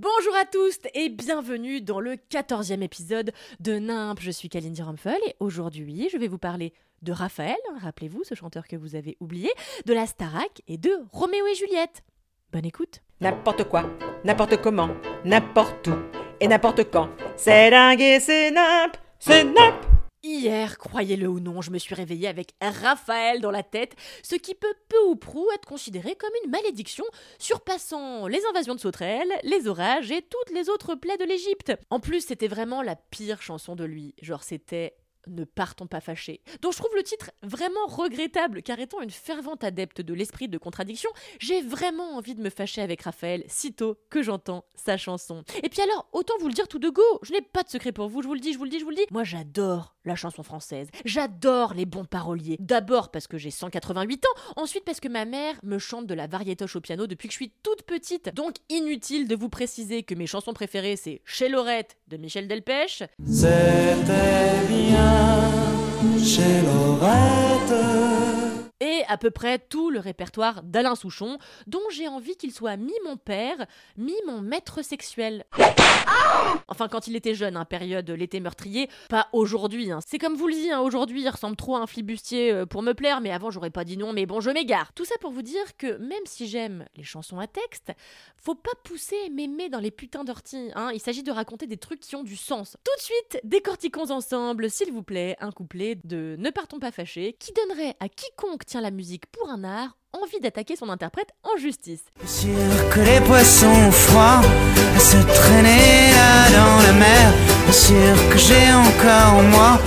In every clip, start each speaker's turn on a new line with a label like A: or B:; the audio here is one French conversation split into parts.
A: Bonjour à tous et bienvenue dans le 14e épisode de Nimp. Je suis Kalindi Rumpel et aujourd'hui je vais vous parler de Raphaël, rappelez-vous ce chanteur que vous avez oublié, de la Starac et de Roméo et Juliette. Bonne écoute.
B: N'importe quoi, n'importe comment, n'importe où et n'importe quand. C'est dingue et c'est nimp, c'est nimp.
A: Hier, croyez-le ou non, je me suis réveillée avec Raphaël dans la tête, ce qui peut peu ou prou être considéré comme une malédiction, surpassant les invasions de sauterelles, les orages et toutes les autres plaies de l'Égypte. En plus, c'était vraiment la pire chanson de lui, genre c'était ne partons pas fâchés, dont je trouve le titre vraiment regrettable, car étant une fervente adepte de l'esprit de contradiction, j'ai vraiment envie de me fâcher avec Raphaël sitôt que j'entends sa chanson. Et puis alors, autant vous le dire tout de go, je n'ai pas de secret pour vous, je vous le dis, je vous le dis, je vous le dis. Moi j'adore la chanson française, j'adore les bons paroliers. D'abord parce que j'ai 188 ans, ensuite parce que ma mère me chante de la variétoche au piano depuis que je suis toute petite. Donc inutile de vous préciser que mes chansons préférées c'est Chez Lorette de Michel Delpech,
C: chez Lorette.
A: Et à peu près tout le répertoire d'Alain Souchon, dont j'ai envie qu'il soit mi mon père, mi mon maître sexuel. Enfin, quand il était jeune, hein, période l'été meurtrier, pas aujourd'hui. hein. C'est comme vous le dites, hein, aujourd'hui il ressemble trop à un flibustier euh, pour me plaire, mais avant j'aurais pas dit non, mais bon, je m'égare. Tout ça pour vous dire que même si j'aime les chansons à texte, faut pas pousser mémé dans les putains d'orties. Hein. Il s'agit de raconter des trucs qui ont du sens. Tout de suite, décortiquons ensemble, s'il vous plaît, un couplet de Ne partons pas fâchés, qui donnerait à quiconque tient la musique pour un art envie d'attaquer son interprète en justice.
C: Sûr que les poissons froids se traîner là dans la mer. Sûr que j'ai encore en moi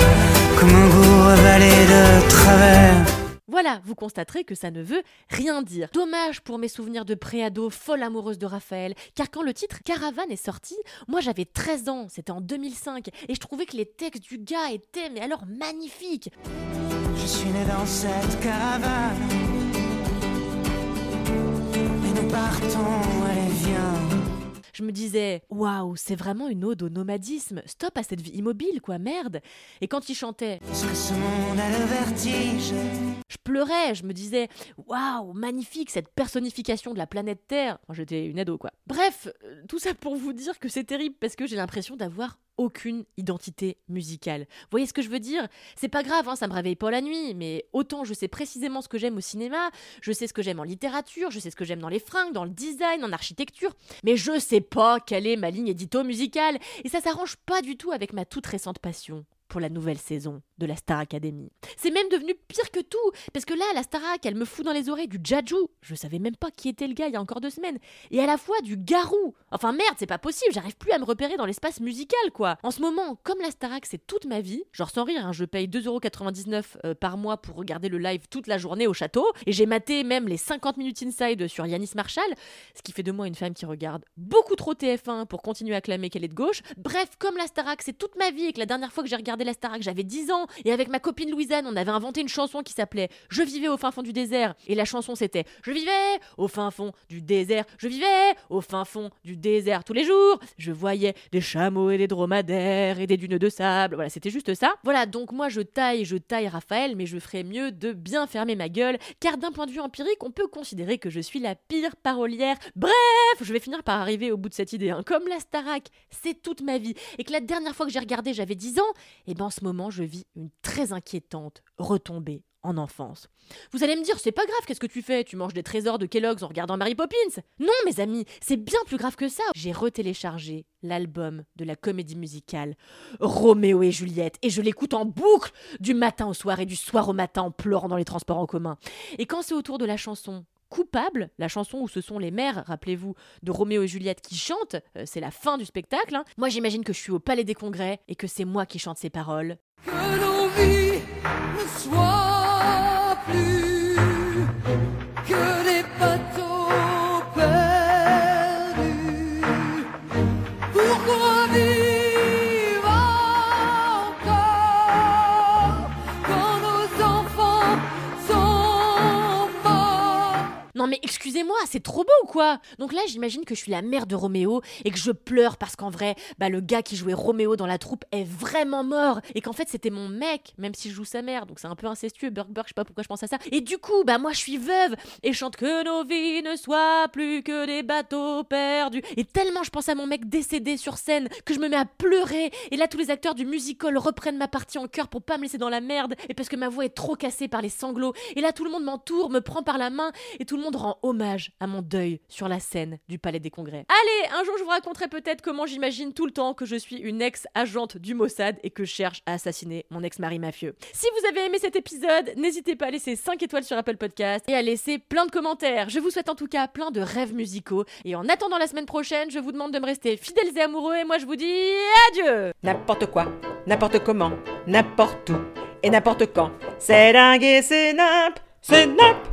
C: comme un goût avalé de travers.
A: Voilà, vous constaterez que ça ne veut rien dire. Dommage pour mes souvenirs de préado folle amoureuse de Raphaël, car quand le titre Caravane est sorti, moi j'avais 13 ans, c'était en 2005, et je trouvais que les textes du gars étaient, mais alors magnifiques.
C: Je suis né dans cette caravane. Et nous partons, allez viens.
A: Je me disais, waouh, c'est vraiment une ode au nomadisme, stop à cette vie immobile, quoi, merde. Et quand il chantait,
C: Est-ce que ce monde a le vertige
A: je pleurais, je me disais, waouh, magnifique cette personnification de la planète Terre. J'étais une ado, quoi. Bref, euh, tout ça pour vous dire que c'est terrible parce que j'ai l'impression d'avoir aucune identité musicale. Vous voyez ce que je veux dire? C'est pas grave, hein, ça me réveille pas la nuit, mais autant je sais précisément ce que j'aime au cinéma, je sais ce que j'aime en littérature, je sais ce que j'aime dans les fringues, dans le design, en architecture, mais je sais pas quelle est ma ligne édito musicale, et ça s'arrange pas du tout avec ma toute récente passion pour la nouvelle saison de la Star Academy. C'est même devenu pire que tout, parce que là, la Starac, elle me fout dans les oreilles du Jaju. Je savais même pas qui était le gars il y a encore deux semaines. Et à la fois du Garou. Enfin merde, c'est pas possible, j'arrive plus à me repérer dans l'espace musical, quoi. En ce moment, comme la Starac, c'est toute ma vie, genre sans rire, hein, je paye 2,99€ euh, par mois pour regarder le live toute la journée au château, et j'ai maté même les 50 minutes inside sur Yanis Marshall, ce qui fait de moi une femme qui regarde beaucoup trop TF1 pour continuer à clamer qu'elle est de gauche. Bref, comme la Starac, c'est toute ma vie, et que la dernière fois que j'ai regardé la Starac, j'avais 10 ans, et avec ma copine Louisanne, on avait inventé une chanson qui s'appelait Je vivais au fin fond du désert, et la chanson c'était Je vivais au fin fond du désert, je vivais au fin fond du désert tous les jours, je voyais des chameaux et des dromadaires et des dunes de sable, voilà, c'était juste ça. Voilà, donc moi je taille, je taille Raphaël, mais je ferais mieux de bien fermer ma gueule, car d'un point de vue empirique, on peut considérer que je suis la pire parolière. Bref, je vais finir par arriver au bout de cette idée. hein. Comme la Starac, c'est toute ma vie, et que la dernière fois que j'ai regardé, j'avais 10 ans, et ben en ce moment, je vis une très inquiétante retombée en enfance. Vous allez me dire, c'est pas grave, qu'est-ce que tu fais? Tu manges des trésors de Kellogg's en regardant Mary Poppins? Non, mes amis, c'est bien plus grave que ça. J'ai retéléchargé l'album de la comédie musicale Roméo et Juliette et je l'écoute en boucle du matin au soir et du soir au matin en pleurant dans les transports en commun. Et quand c'est autour de la chanson Coupable, la chanson où ce sont les mères, rappelez-vous, de Roméo et Juliette qui chantent, euh, c'est la fin du spectacle. hein. Moi j'imagine que je suis au Palais des Congrès et que c'est moi qui chante ces paroles. C'est trop beau ou quoi Donc là, j'imagine que je suis la mère de Roméo et que je pleure parce qu'en vrai, bah le gars qui jouait Roméo dans la troupe est vraiment mort et qu'en fait c'était mon mec, même si je joue sa mère, donc c'est un peu incestueux. Burk Burk, je sais pas pourquoi je pense à ça. Et du coup, bah moi je suis veuve et chante que nos vies ne soient plus que des bateaux perdus. Et tellement je pense à mon mec décédé sur scène que je me mets à pleurer. Et là, tous les acteurs du musical reprennent ma partie en chœur pour pas me laisser dans la merde et parce que ma voix est trop cassée par les sanglots. Et là, tout le monde m'entoure, me prend par la main et tout le monde rend hommage à mon deuil sur la scène du Palais des Congrès. Allez, un jour je vous raconterai peut-être comment j'imagine tout le temps que je suis une ex-agente du Mossad et que je cherche à assassiner mon ex-mari mafieux. Si vous avez aimé cet épisode, n'hésitez pas à laisser 5 étoiles sur Apple Podcast et à laisser plein de commentaires. Je vous souhaite en tout cas plein de rêves musicaux et en attendant la semaine prochaine, je vous demande de me rester fidèles et amoureux et moi je vous dis adieu
B: N'importe quoi, n'importe comment, n'importe où et n'importe quand. C'est dingue et c'est nimp, c'est nimp.